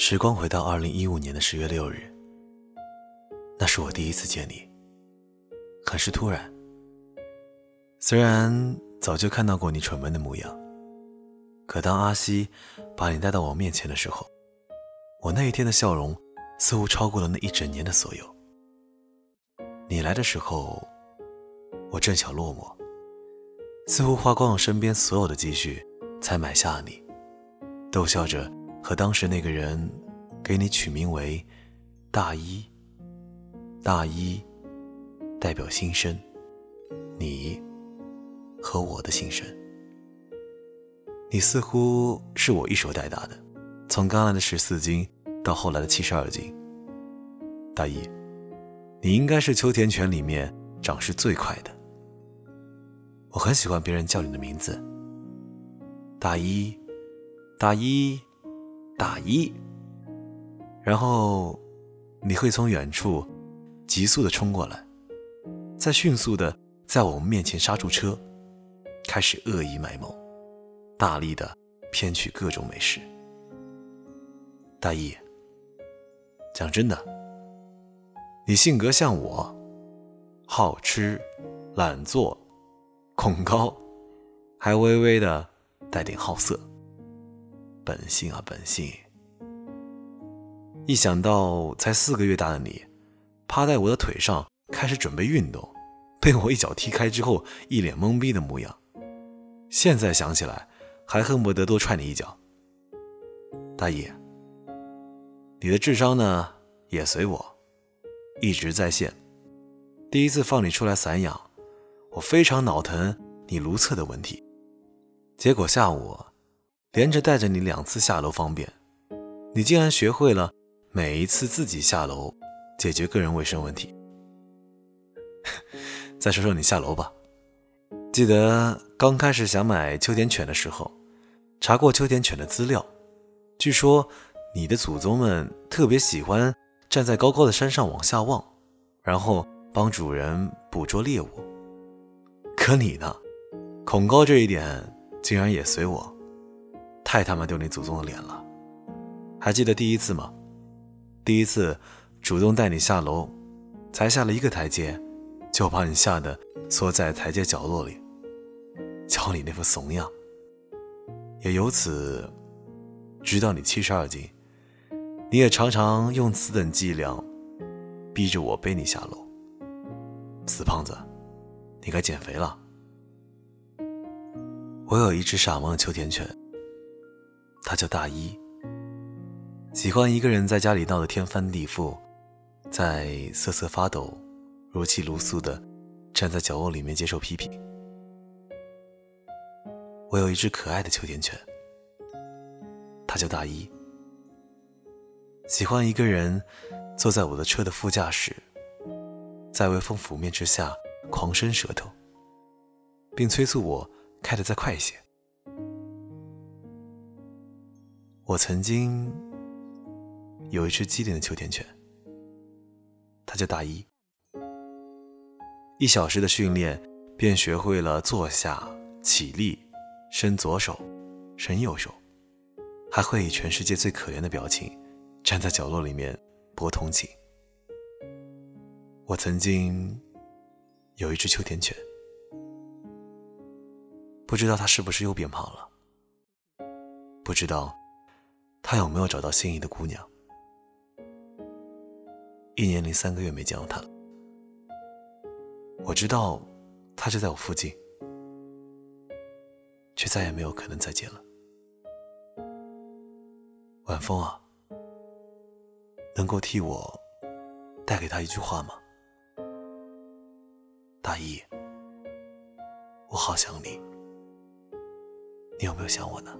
时光回到二零一五年的十月六日，那是我第一次见你，很是突然。虽然早就看到过你蠢笨的模样，可当阿西把你带到我面前的时候，我那一天的笑容似乎超过了那一整年的所有。你来的时候，我正巧落寞，似乎花光了身边所有的积蓄才买下了你，逗笑着。和当时那个人，给你取名为大一。大一代表新生，你和我的新生。你似乎是我一手带大的，从刚来的十四斤到后来的七十二斤。大一，你应该是秋田犬里面长势最快的。我很喜欢别人叫你的名字，大一，大一。大一，然后你会从远处急速的冲过来，再迅速的在我们面前刹住车，开始恶意卖萌，大力的骗取各种美食。大一，讲真的，你性格像我，好吃、懒做、恐高，还微微的带点好色。本性啊，本性！一想到才四个月大的你，趴在我的腿上开始准备运动，被我一脚踢开之后一脸懵逼的模样，现在想起来还恨不得多踹你一脚。大爷，你的智商呢也随我一直在线。第一次放你出来散养，我非常脑疼你如厕的问题，结果下午。连着带着你两次下楼方便，你竟然学会了每一次自己下楼解决个人卫生问题。再说说你下楼吧，记得刚开始想买秋田犬的时候，查过秋田犬的资料，据说你的祖宗们特别喜欢站在高高的山上往下望，然后帮主人捕捉猎物。可你呢，恐高这一点竟然也随我。太他妈丢你祖宗的脸了！还记得第一次吗？第一次主动带你下楼，才下了一个台阶，就把你吓得缩在台阶角落里，瞧你那副怂样。也由此知道你七十二斤，你也常常用此等伎俩，逼着我背你下楼。死胖子，你该减肥了。我有一只傻萌的秋田犬。他叫大一，喜欢一个人在家里闹得天翻地覆，在瑟瑟发抖、如泣如诉的站在角落里面接受批评。我有一只可爱的秋田犬，它叫大一，喜欢一个人坐在我的车的副驾驶，在微风拂面之下狂伸舌头，并催促我开得再快一些。我曾经有一只机灵的秋田犬，它叫大一。一小时的训练，便学会了坐下、起立、伸左手、伸右手，还会以全世界最可怜的表情站在角落里面博同情。我曾经有一只秋田犬，不知道它是不是又变胖了，不知道。他有没有找到心仪的姑娘？一年零三个月没见到他了。我知道，他就在我附近，却再也没有可能再见了。晚风啊，能够替我带给他一句话吗？大一，我好想你，你有没有想我呢？